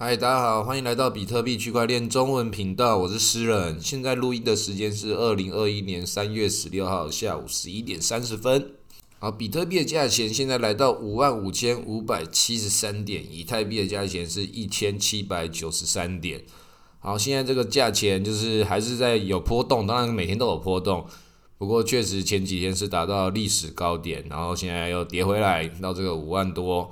嗨，大家好，欢迎来到比特币区块链中文频道，我是诗人。现在录音的时间是二零二一年三月十六号下午十一点三十分。好，比特币的价钱现在来到五万五千五百七十三点，以太币的价钱是一千七百九十三点。好，现在这个价钱就是还是在有波动，当然每天都有波动，不过确实前几天是达到历史高点，然后现在又跌回来到这个五万多。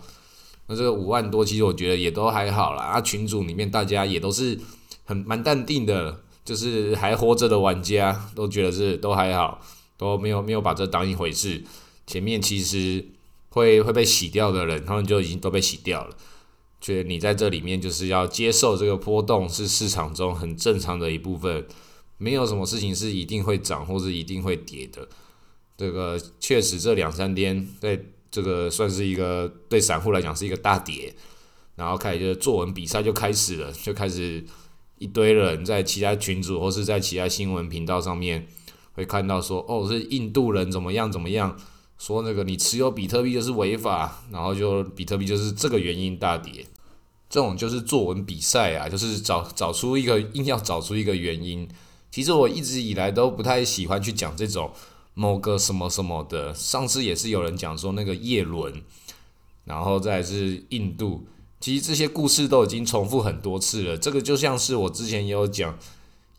那这个五万多，其实我觉得也都还好啦。啊，群组里面大家也都是很蛮淡定的，就是还活着的玩家都觉得是都还好，都没有没有把这当一回事。前面其实会会被洗掉的人，他们就已经都被洗掉了。觉得你在这里面就是要接受这个波动，是市场中很正常的一部分，没有什么事情是一定会涨或者一定会跌的。这个确实这两三天在。这个算是一个对散户来讲是一个大跌，然后开始就作文比赛就开始了，就开始一堆人在其他群组或是在其他新闻频道上面会看到说，哦，是印度人怎么样怎么样，说那个你持有比特币就是违法，然后就比特币就是这个原因大跌，这种就是作文比赛啊，就是找找出一个硬要找出一个原因。其实我一直以来都不太喜欢去讲这种。某个什么什么的，上次也是有人讲说那个叶伦，然后再是印度，其实这些故事都已经重复很多次了。这个就像是我之前也有讲，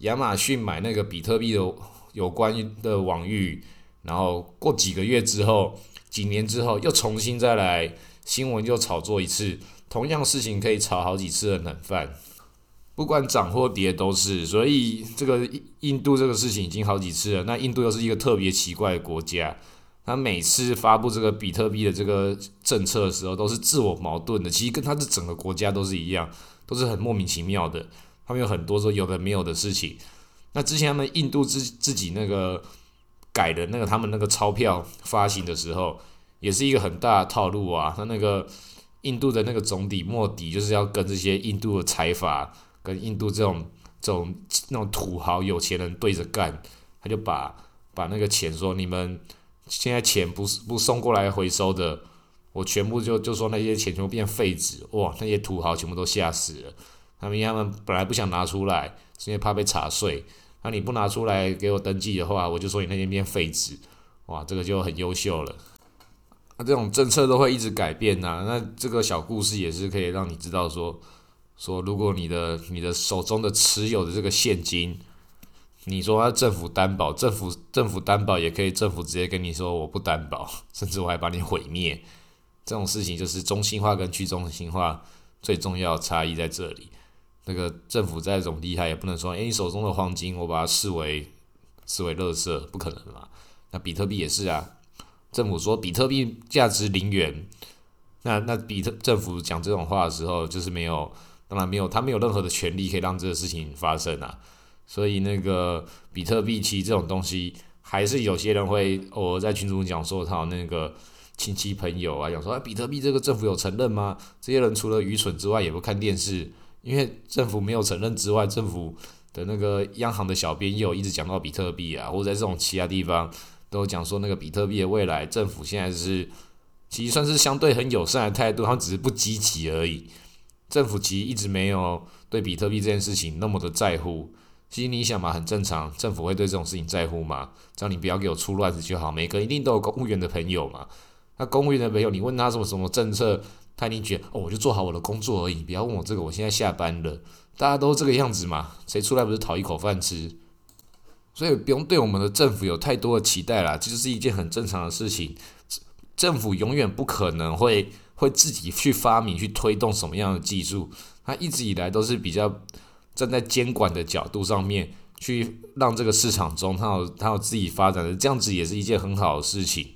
亚马逊买那个比特币的有关的网域，然后过几个月之后，几年之后又重新再来新闻又炒作一次，同样事情可以炒好几次的冷饭。不管涨或跌都是，所以这个印度这个事情已经好几次了。那印度又是一个特别奇怪的国家，他每次发布这个比特币的这个政策的时候，都是自我矛盾的。其实跟他的整个国家都是一样，都是很莫名其妙的。他们有很多说有的没有的事情。那之前他们印度自自己那个改的那个他们那个钞票发行的时候，也是一个很大的套路啊。他那个印度的那个总理莫迪就是要跟这些印度的财阀。跟印度这种这种那种土豪有钱人对着干，他就把把那个钱说你们现在钱不是不送过来回收的，我全部就就说那些钱全部变废纸，哇，那些土豪全部都吓死了。他们他们本来不想拿出来，是因为怕被查税。那你不拿出来给我登记的话，我就说你那些变废纸，哇，这个就很优秀了。那这种政策都会一直改变呐。那这个小故事也是可以让你知道说。说，如果你的你的手中的持有的这个现金，你说要政府担保，政府政府担保也可以，政府直接跟你说我不担保，甚至我还把你毁灭。这种事情就是中心化跟去中心化最重要的差异在这里。那个政府再怎么厉害，也不能说，诶，你手中的黄金我把它视为视为垃圾，不可能嘛。那比特币也是啊，政府说比特币价值零元，那那比特政府讲这种话的时候，就是没有。当然没有，他没有任何的权利可以让这个事情发生啊。所以那个比特币其实这种东西，还是有些人会偶尔在群组讲说，他那个亲戚朋友啊，讲说，哎，比特币这个政府有承认吗？这些人除了愚蠢之外，也不看电视，因为政府没有承认之外，政府的那个央行的小编也有一直讲到比特币啊，或者在这种其他地方都讲说，那个比特币的未来，政府现在是其实算是相对很友善的态度，他只是不积极而已。政府其实一直没有对比特币这件事情那么的在乎。其实你想嘛，很正常，政府会对这种事情在乎吗？只要你不要给我出乱子就好。每个一定都有公务员的朋友嘛。那公务员的朋友，你问他什么什么政策，他一定觉得哦，我就做好我的工作而已。不要问我这个，我现在下班了。大家都这个样子嘛，谁出来不是讨一口饭吃？所以不用对我们的政府有太多的期待啦，这就是一件很正常的事情。政府永远不可能会。会自己去发明、去推动什么样的技术？他一直以来都是比较站在监管的角度上面，去让这个市场中它有它有自己发展的，这样子也是一件很好的事情。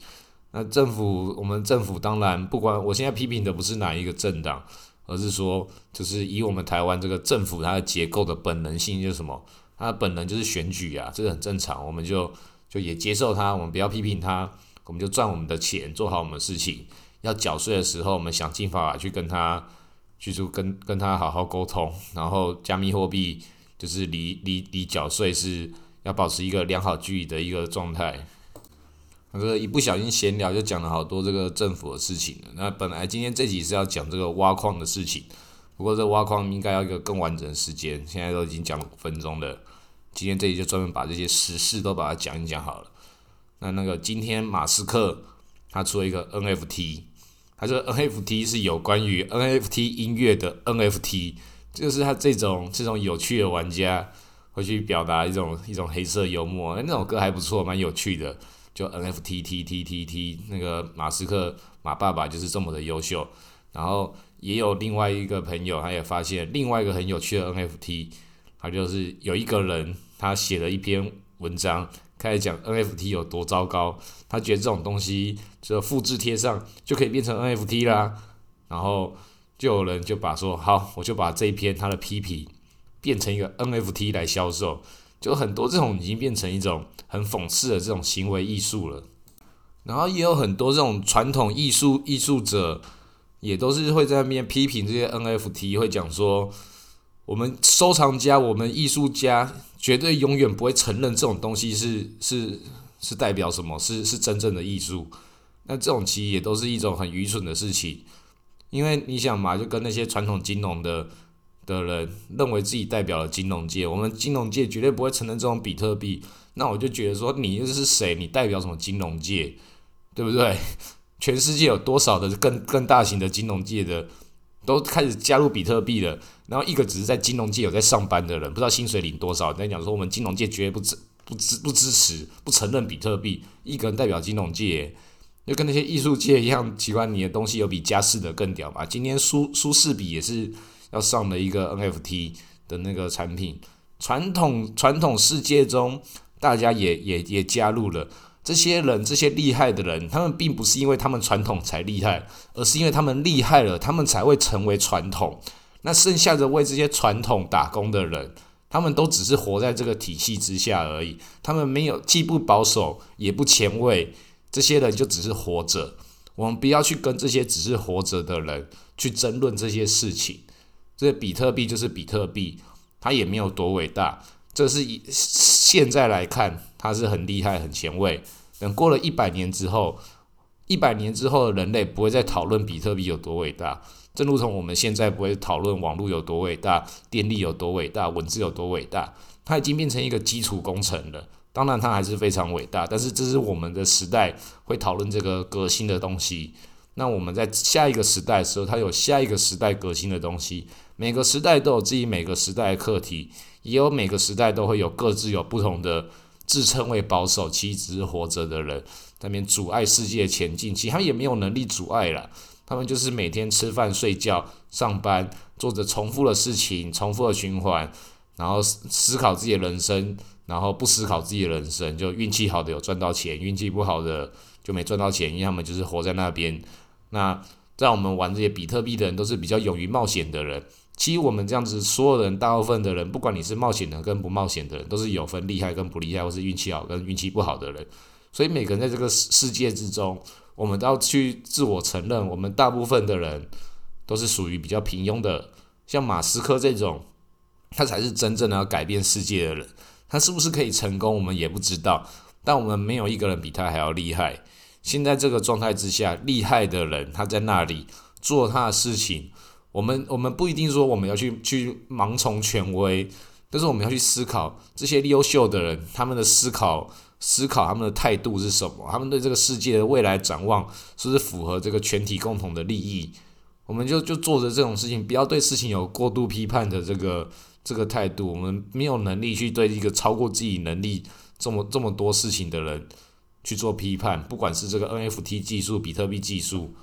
那政府，我们政府当然不管，我现在批评的不是哪一个政党，而是说，就是以我们台湾这个政府它的结构的本能性就是什么？它的本能就是选举啊，这个很正常，我们就就也接受它，我们不要批评它，我们就赚我们的钱，做好我们的事情。要缴税的时候，我们想尽办法去跟他，去就跟跟他好好沟通。然后加密货币就是离离离缴税是要保持一个良好距离的一个状态。那个一不小心闲聊就讲了好多这个政府的事情了。那本来今天这集是要讲这个挖矿的事情，不过这挖矿应该要一个更完整的时间，现在都已经讲了五分钟了。今天这里就专门把这些时事都把它讲一讲好了。那那个今天马斯克他出了一个 NFT，他说 NFT 是有关于 NFT 音乐的 NFT，就是他这种这种有趣的玩家会去表达一种一种黑色幽默，那种歌还不错，蛮有趣的。就 NFT T T T T 那个马斯克马爸爸就是这么的优秀。然后也有另外一个朋友，他也发现另外一个很有趣的 NFT。他就是有一个人，他写了一篇文章，开始讲 NFT 有多糟糕。他觉得这种东西只要复制贴上就可以变成 NFT 啦。然后就有人就把说好，我就把这一篇他的批评变成一个 NFT 来销售。就很多这种已经变成一种很讽刺的这种行为艺术了。然后也有很多这种传统艺术艺术者，也都是会在那边批评这些 NFT，会讲说。我们收藏家，我们艺术家，绝对永远不会承认这种东西是是是代表什么，是是真正的艺术。那这种其实也都是一种很愚蠢的事情，因为你想嘛，就跟那些传统金融的的人认为自己代表了金融界，我们金融界绝对不会承认这种比特币。那我就觉得说，你又是谁？你代表什么金融界？对不对？全世界有多少的更更大型的金融界的？都开始加入比特币了，然后一个只是在金融界有在上班的人，不知道薪水领多少，在讲说我们金融界绝对不支不支不支持不承认比特币，一个人代表金融界，就跟那些艺术界一样奇怪，你的东西有比佳士得更屌吗？今天苏苏士比也是要上了一个 NFT 的那个产品，传统传统世界中大家也也也加入了。这些人，这些厉害的人，他们并不是因为他们传统才厉害，而是因为他们厉害了，他们才会成为传统。那剩下的为这些传统打工的人，他们都只是活在这个体系之下而已。他们没有既不保守也不前卫，这些人就只是活着。我们不要去跟这些只是活着的人去争论这些事情。这比特币就是比特币，它也没有多伟大。这是一现在来看。它是很厉害、很前卫。等过了一百年之后，一百年之后的人类不会再讨论比特币有多伟大，正如同我们现在不会讨论网络有多伟大、电力有多伟大、文字有多伟大。它已经变成一个基础工程了。当然，它还是非常伟大，但是这是我们的时代会讨论这个革新的东西。那我们在下一个时代的时候，它有下一个时代革新的东西。每个时代都有自己每个时代的课题，也有每个时代都会有各自有不同的。自称为保守，其实只是活着的人，那边阻碍世界前进。其实他们也没有能力阻碍了，他们就是每天吃饭、睡觉、上班，做着重复的事情，重复的循环，然后思考自己的人生，然后不思考自己的人生。就运气好的有赚到钱，运气不好的就没赚到钱，因为他们就是活在那边。那在我们玩这些比特币的人，都是比较勇于冒险的人。其实我们这样子，所有人大部分的人，不管你是冒险的跟不冒险的人，都是有分厉害跟不厉害，或是运气好跟运气不好的人。所以每个人在这个世界之中，我们都要去自我承认，我们大部分的人都是属于比较平庸的。像马斯克这种，他才是真正的要改变世界的人。他是不是可以成功，我们也不知道。但我们没有一个人比他还要厉害。现在这个状态之下，厉害的人他在那里做他的事情。我们我们不一定说我们要去去盲从权威，但是我们要去思考这些优秀的人他们的思考思考他们的态度是什么，他们对这个世界的未来展望是不是符合这个全体共同的利益？我们就就做着这种事情，不要对事情有过度批判的这个这个态度。我们没有能力去对一个超过自己能力这么这么多事情的人去做批判，不管是这个 NFT 技术、比特币技术。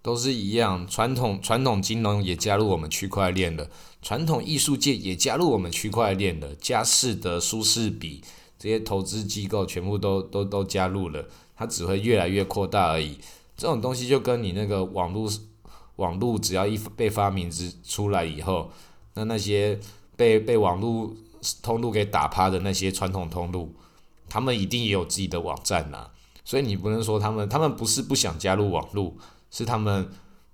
都是一样，传统传统金融也加入我们区块链了，传统艺术界也加入我们区块链了，佳士得、舒适比这些投资机构全部都都都加入了，它只会越来越扩大而已。这种东西就跟你那个网络网络只要一被发明之出来以后，那那些被被网络通路给打趴的那些传统通路，他们一定也有自己的网站呐，所以你不能说他们，他们不是不想加入网络。是他们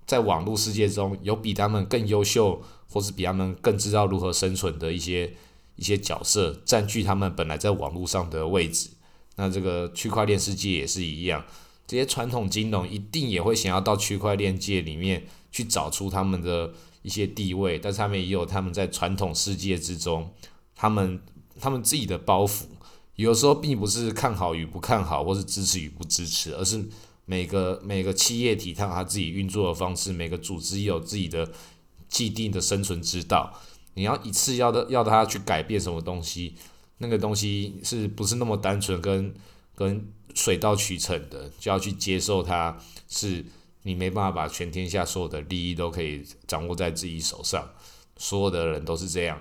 在网络世界中有比他们更优秀，或是比他们更知道如何生存的一些一些角色，占据他们本来在网络上的位置。那这个区块链世界也是一样，这些传统金融一定也会想要到区块链界里面去找出他们的一些地位，但是他们也有他们在传统世界之中，他们他们自己的包袱。有时候并不是看好与不看好，或是支持与不支持，而是每个每个企业体它它自己运作的方式，每个组织也有自己的既定的生存之道。你要一次要的要他去改变什么东西，那个东西是不是那么单纯跟跟水到渠成的？就要去接受它，是你没办法把全天下所有的利益都可以掌握在自己手上，所有的人都是这样。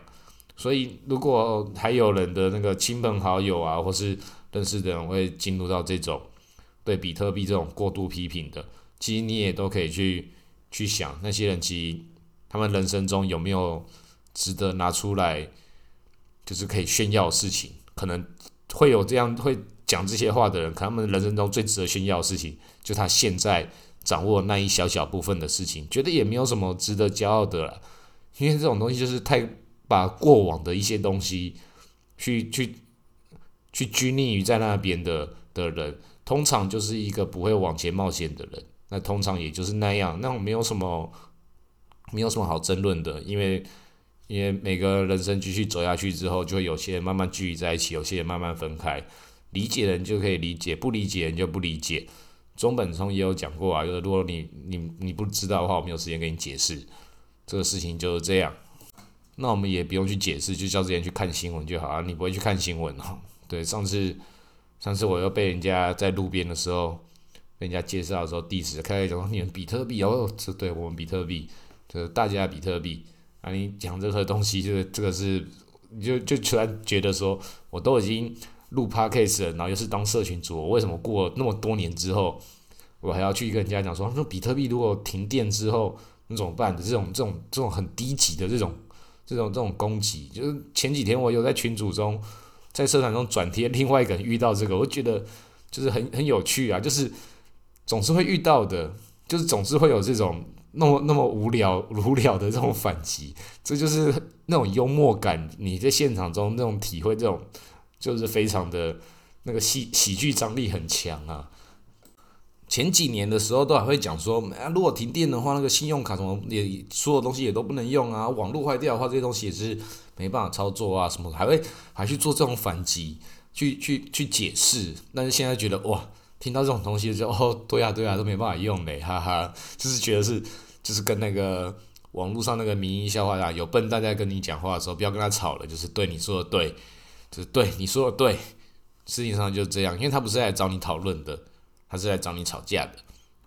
所以，如果还有人的那个亲朋好友啊，或是认识的人会进入到这种对比特币这种过度批评的，其实你也都可以去去想，那些人其实他们人生中有没有值得拿出来，就是可以炫耀的事情，可能会有这样会讲这些话的人，可能他们人生中最值得炫耀的事情，就他现在掌握那一小小部分的事情，觉得也没有什么值得骄傲的了，因为这种东西就是太。把过往的一些东西，去去去拘泥于在那边的的人，通常就是一个不会往前冒险的人。那通常也就是那样，那我没有什么没有什么好争论的，因为因为每个人生继续走下去之后，就会有些人慢慢聚集在一起，有些人慢慢分开。理解人就可以理解，不理解人就不理解。中本聪也有讲过啊，就是如果你你你不知道的话，我没有时间跟你解释，这个事情就是这样。那我们也不用去解释，就叫这些人去看新闻就好啊。你不会去看新闻哦。对，上次上次我又被人家在路边的时候，被人家介绍的时候，diss 开始讲你们比特币哦，这对我们比特币，就是大家比特币啊。你讲这个东西，就是这个是，你就就突然觉得说，我都已经录 podcast 了，然后又是当社群主，我为什么过那么多年之后，我还要去跟人家讲说，说比特币如果停电之后那怎么办的？这种这种这种很低级的这种。这种这种攻击，就是前几天我有在群组中，在社团中转贴另外一个人遇到这个，我觉得就是很很有趣啊，就是总是会遇到的，就是总是会有这种那么那么无聊无聊的这种反击，这就是那种幽默感，你在现场中那种体会，这种就是非常的那个喜喜剧张力很强啊。前几年的时候都还会讲说，啊，如果停电的话，那个信用卡什么也所有东西也都不能用啊，网络坏掉的话，这些东西也是没办法操作啊，什么还会还去做这种反击，去去去解释。但是现在觉得哇，听到这种东西就哦，对啊对啊，都没办法用嘞，哈哈，就是觉得是就是跟那个网络上那个民意笑话啊，有笨蛋在跟你讲话的时候，不要跟他吵了，就是对你说的对，就是对你说的对，事情上就是这样，因为他不是来找你讨论的。他是来找你吵架的，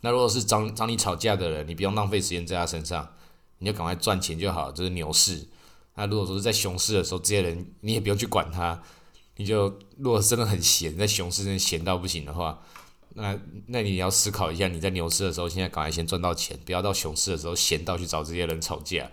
那如果是找找你吵架的人，你不用浪费时间在他身上，你就赶快赚钱就好。这是牛市。那如果说是在熊市的时候，这些人你也不用去管他，你就如果真的很闲，在熊市真闲到不行的话，那那你要思考一下，你在牛市的时候，现在赶快先赚到钱，不要到熊市的时候闲到去找这些人吵架。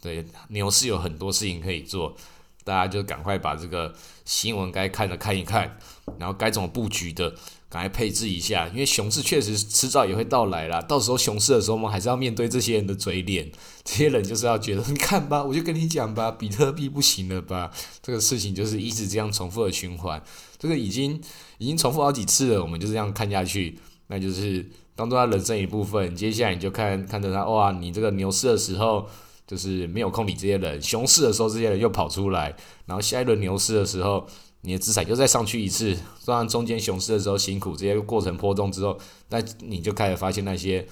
对，牛市有很多事情可以做，大家就赶快把这个新闻该看的看一看，然后该怎么布局的。赶快配置一下，因为熊市确实迟早也会到来啦。到时候熊市的时候，我们还是要面对这些人的嘴脸。这些人就是要觉得，你看吧，我就跟你讲吧，比特币不行了吧？这个事情就是一直这样重复的循环。这个已经已经重复好几次了，我们就这样看下去，那就是当做他人生一部分。接下来你就看看着他，哇，你这个牛市的时候就是没有空理这些人，熊市的时候这些人又跑出来，然后下一轮牛市的时候。你的资产又再上去一次，虽然中间熊市的时候辛苦，这些过程波动之后，那你就开始发现那些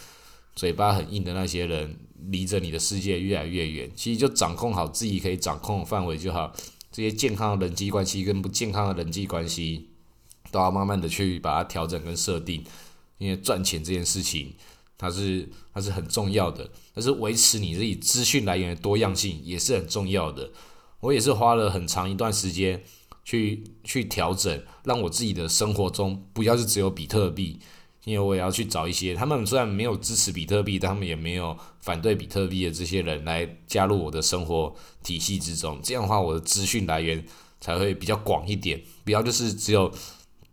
嘴巴很硬的那些人，离着你的世界越来越远。其实就掌控好自己可以掌控的范围就好。这些健康的人际关系跟不健康的人际关系，都要慢慢的去把它调整跟设定。因为赚钱这件事情，它是它是很重要的，但是维持你自己资讯来源的多样性也是很重要的。我也是花了很长一段时间。去去调整，让我自己的生活中不要是只有比特币，因为我也要去找一些他们虽然没有支持比特币，但他们也没有反对比特币的这些人来加入我的生活体系之中。这样的话，我的资讯来源才会比较广一点，不要就是只有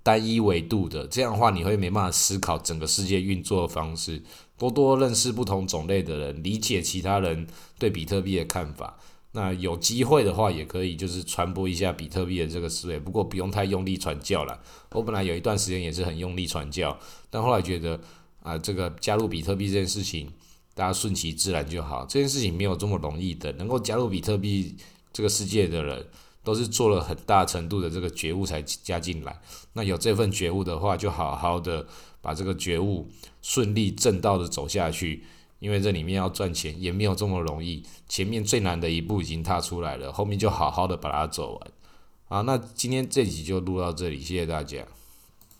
单一维度的。这样的话，你会没办法思考整个世界运作的方式，多多认识不同种类的人，理解其他人对比特币的看法。那有机会的话，也可以就是传播一下比特币的这个思维，不过不用太用力传教了。我本来有一段时间也是很用力传教，但后来觉得啊，这个加入比特币这件事情，大家顺其自然就好。这件事情没有这么容易的，能够加入比特币这个世界的人，都是做了很大程度的这个觉悟才加进来。那有这份觉悟的话，就好好的把这个觉悟顺利正道的走下去。因为这里面要赚钱也没有这么容易，前面最难的一步已经踏出来了，后面就好好的把它走完。啊，那今天这集就录到这里，谢谢大家。